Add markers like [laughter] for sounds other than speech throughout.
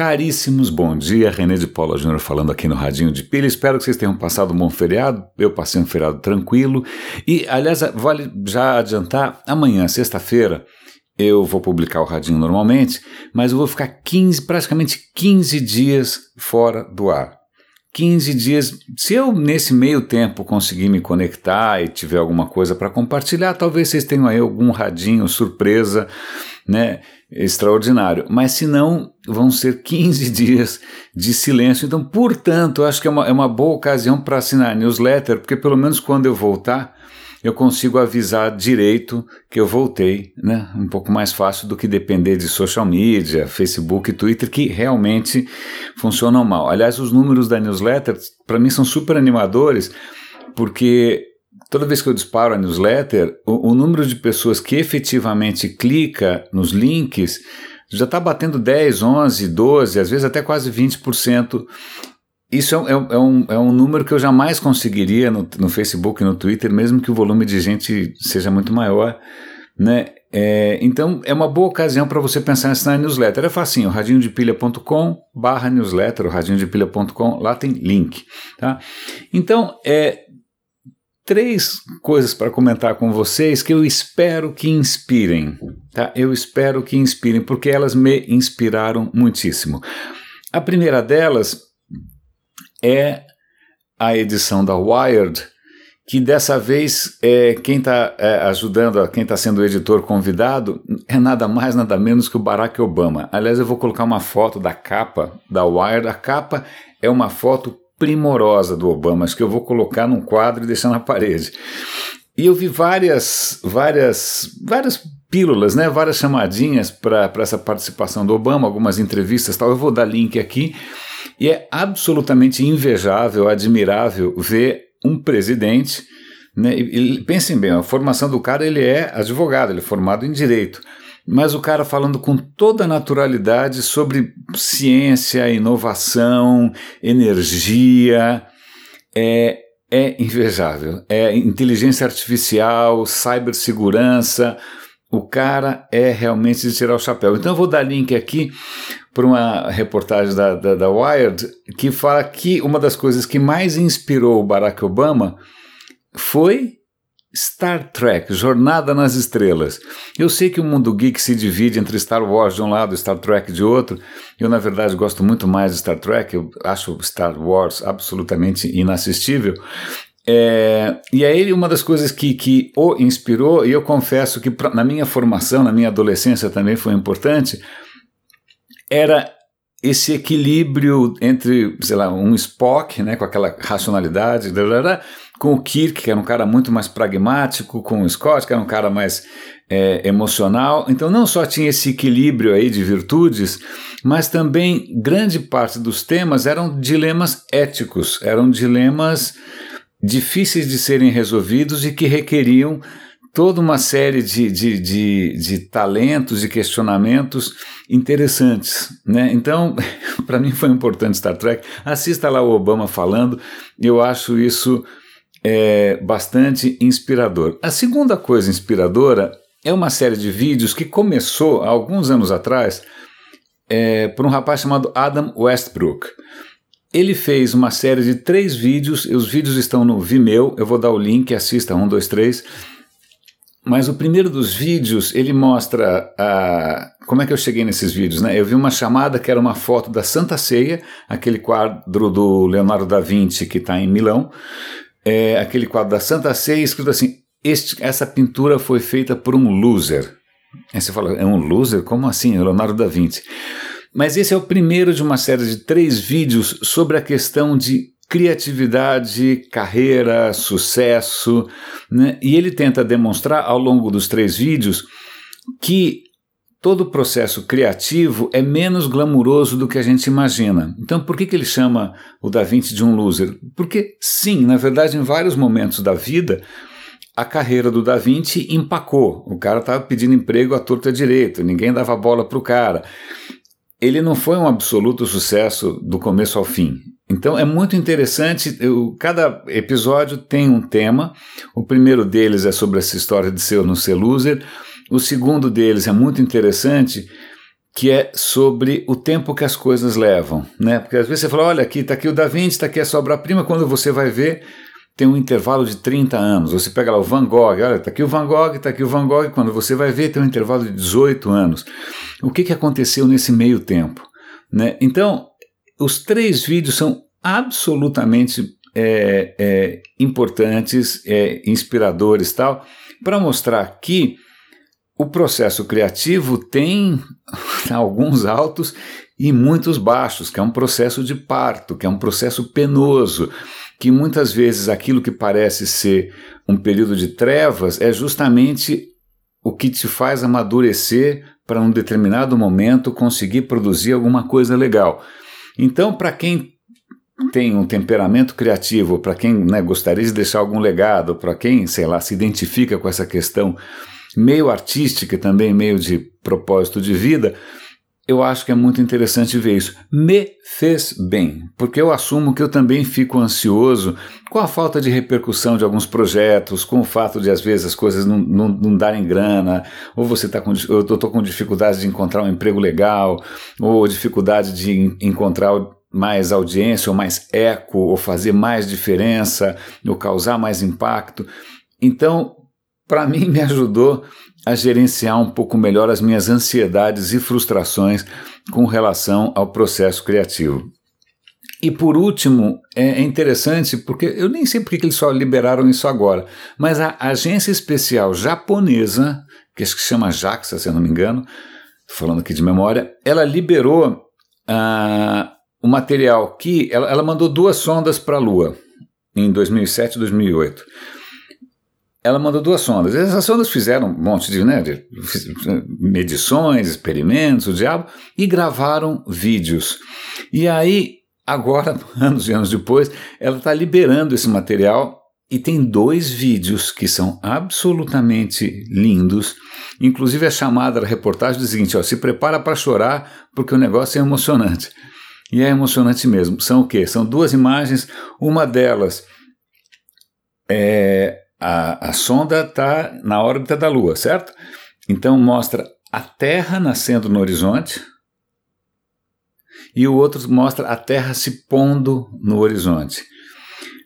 Caríssimos, bom dia. René de Paula Júnior falando aqui no Radinho de Pilha. Espero que vocês tenham passado um bom feriado. Eu passei um feriado tranquilo. E, aliás, vale já adiantar, amanhã, sexta-feira, eu vou publicar o Radinho normalmente, mas eu vou ficar 15, praticamente 15 dias fora do ar. 15 dias. Se eu, nesse meio tempo, conseguir me conectar e tiver alguma coisa para compartilhar, talvez vocês tenham aí algum radinho surpresa, né? Extraordinário. Mas se não, vão ser 15 [laughs] dias de silêncio. Então, portanto, acho que é uma, é uma boa ocasião para assinar a newsletter, porque pelo menos quando eu voltar eu consigo avisar direito que eu voltei, né? Um pouco mais fácil do que depender de social media, Facebook e Twitter, que realmente funcionam mal. Aliás, os números da newsletter, para mim, são super animadores, porque toda vez que eu disparo a newsletter, o, o número de pessoas que efetivamente clica nos links já está batendo 10, 11, 12, às vezes até quase 20%. Isso é, é, é, um, é um número que eu jamais conseguiria no, no Facebook e no Twitter, mesmo que o volume de gente seja muito maior. Né? É, então é uma boa ocasião para você pensar em assinar a newsletter. É facinho, radinhodepilha.com barra newsletter, radinhodepilha.com, lá tem link. Tá? Então, é, três coisas para comentar com vocês que eu espero que inspirem. Tá? Eu espero que inspirem, porque elas me inspiraram muitíssimo. A primeira delas é a edição da Wired, que dessa vez é, quem está é, ajudando, quem está sendo o editor convidado, é nada mais, nada menos que o Barack Obama. Aliás, eu vou colocar uma foto da capa da Wired. A capa é uma foto primorosa do Obama, que eu vou colocar num quadro e deixar na parede. E eu vi várias, várias, várias pílulas, né, várias chamadinhas para essa participação do Obama, algumas entrevistas tal. Eu vou dar link aqui. E é absolutamente invejável, admirável ver um presidente. Né, e, pensem bem, a formação do cara ele é advogado, ele é formado em direito. Mas o cara falando com toda naturalidade sobre ciência, inovação, energia, é, é invejável. É inteligência artificial, cibersegurança. O cara é realmente de tirar o chapéu. Então eu vou dar link aqui para uma reportagem da, da, da, Wired que fala que uma das coisas que mais inspirou o Barack Obama foi Star Trek, Jornada nas Estrelas. Eu sei que o mundo geek se divide entre Star Wars de um lado e Star Trek de outro. Eu, na verdade, gosto muito mais de Star Trek. Eu acho Star Wars absolutamente inassistível. É, e aí, uma das coisas que, que o inspirou, e eu confesso que pra, na minha formação, na minha adolescência também foi importante, era esse equilíbrio entre, sei lá, um Spock, né, com aquela racionalidade, com o Kirk, que era um cara muito mais pragmático, com o Scott, que era um cara mais é, emocional. Então, não só tinha esse equilíbrio aí de virtudes, mas também grande parte dos temas eram dilemas éticos, eram dilemas difíceis de serem resolvidos e que requeriam toda uma série de, de, de, de talentos e questionamentos interessantes. Né? Então, [laughs] para mim foi importante Star Trek. Assista lá o Obama falando, eu acho isso é, bastante inspirador. A segunda coisa inspiradora é uma série de vídeos que começou há alguns anos atrás é, por um rapaz chamado Adam Westbrook. Ele fez uma série de três vídeos, os vídeos estão no Vimeo, eu vou dar o link, assista, um, dois, três. Mas o primeiro dos vídeos, ele mostra a, como é que eu cheguei nesses vídeos, né? Eu vi uma chamada que era uma foto da Santa Ceia, aquele quadro do Leonardo da Vinci que está em Milão, é, aquele quadro da Santa Ceia escrito assim, este, essa pintura foi feita por um loser. Aí você fala, é um loser? Como assim? Leonardo da Vinci. Mas esse é o primeiro de uma série de três vídeos sobre a questão de criatividade, carreira, sucesso, né? e ele tenta demonstrar ao longo dos três vídeos que todo o processo criativo é menos glamuroso do que a gente imagina. Então, por que, que ele chama o Da Vinci de um loser? Porque, sim, na verdade, em vários momentos da vida, a carreira do Da Vinci empacou. O cara estava pedindo emprego à torta direito, ninguém dava bola para o cara. Ele não foi um absoluto sucesso do começo ao fim. Então é muito interessante, eu, cada episódio tem um tema. O primeiro deles é sobre essa história de ser ou não ser loser. O segundo deles é muito interessante que é sobre o tempo que as coisas levam, né? Porque às vezes você fala, olha aqui, está aqui o Da Vinci, está aqui a sobra-prima, quando você vai ver, tem um intervalo de 30 anos. Você pega lá o Van Gogh, olha, está aqui o Van Gogh, está aqui o Van Gogh, quando você vai ver, tem um intervalo de 18 anos. O que, que aconteceu nesse meio tempo? Né? Então, os três vídeos são absolutamente é, é, importantes, é, inspiradores tal, para mostrar que o processo criativo tem [laughs] alguns altos e muitos baixos, que é um processo de parto, que é um processo penoso, que muitas vezes aquilo que parece ser um período de trevas é justamente o que te faz amadurecer para um determinado momento conseguir produzir alguma coisa legal. Então, para quem tem um temperamento criativo, para quem né, gostaria de deixar algum legado, para quem, sei lá, se identifica com essa questão meio artística também, meio de propósito de vida, eu acho que é muito interessante ver isso. Me fez bem, porque eu assumo que eu também fico ansioso com a falta de repercussão de alguns projetos, com o fato de às vezes as coisas não, não, não darem grana, ou você está com, eu estou com dificuldade de encontrar um emprego legal, ou dificuldade de encontrar mais audiência, ou mais eco, ou fazer mais diferença, ou causar mais impacto. Então, para mim, [laughs] me ajudou a gerenciar um pouco melhor as minhas ansiedades e frustrações com relação ao processo criativo. E por último, é interessante porque eu nem sei porque que eles só liberaram isso agora, mas a agência especial japonesa, que acho que chama JAXA, se eu não me engano, falando aqui de memória, ela liberou ah, o material que ela, ela mandou duas sondas para a Lua em 2007 e 2008 ela mandou duas sondas. Essas sondas fizeram um monte de, né, de medições, experimentos, o diabo, e gravaram vídeos. E aí, agora, [laughs] anos e anos depois, ela está liberando esse material e tem dois vídeos que são absolutamente lindos. Inclusive a chamada da reportagem diz o seguinte: ó, se prepara para chorar porque o negócio é emocionante. E é emocionante mesmo. São o quê? São duas imagens. Uma delas é a, a sonda está na órbita da Lua, certo? Então mostra a Terra nascendo no horizonte e o outro mostra a Terra se pondo no horizonte.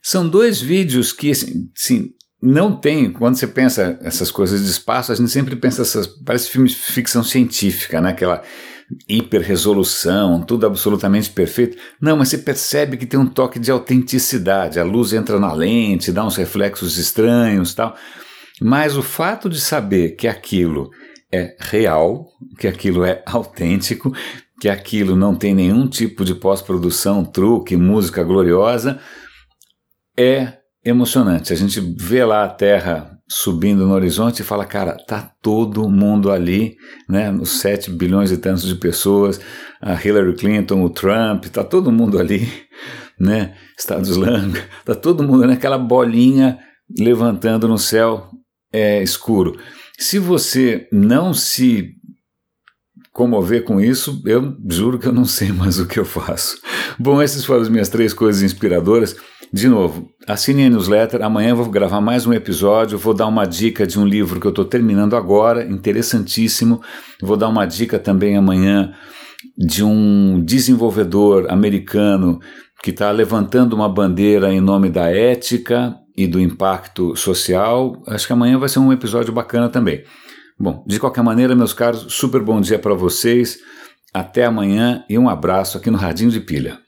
São dois vídeos que, assim, sim, não tem. Quando você pensa essas coisas de espaço, a gente sempre pensa essas. Parece filme de ficção científica, né? Aquela hiperresolução, tudo absolutamente perfeito. Não, mas você percebe que tem um toque de autenticidade. A luz entra na lente, dá uns reflexos estranhos, tal. Mas o fato de saber que aquilo é real, que aquilo é [laughs] autêntico, que aquilo não tem nenhum tipo de pós-produção, truque, música gloriosa, é emocionante. A gente vê lá a Terra subindo no horizonte e fala, cara, tá todo mundo ali, né? Os 7 bilhões e tantos de pessoas, a Hillary Clinton, o Trump, tá todo mundo ali, né? Estados Islâmico, tá todo mundo naquela bolinha levantando no céu é, escuro. Se você não se comover com isso, eu juro que eu não sei [laughs] mais o que eu faço. Bom, essas foram as minhas três coisas inspiradoras. De novo, assine a newsletter. Amanhã vou gravar mais um episódio. Vou dar uma dica de um livro que eu estou terminando agora, interessantíssimo. Vou dar uma dica também amanhã de um desenvolvedor americano que está levantando uma bandeira em nome da ética e do impacto social. Acho que amanhã vai ser um episódio bacana também. Bom, de qualquer maneira, meus caros, super bom dia para vocês. Até amanhã e um abraço aqui no Radinho de Pilha.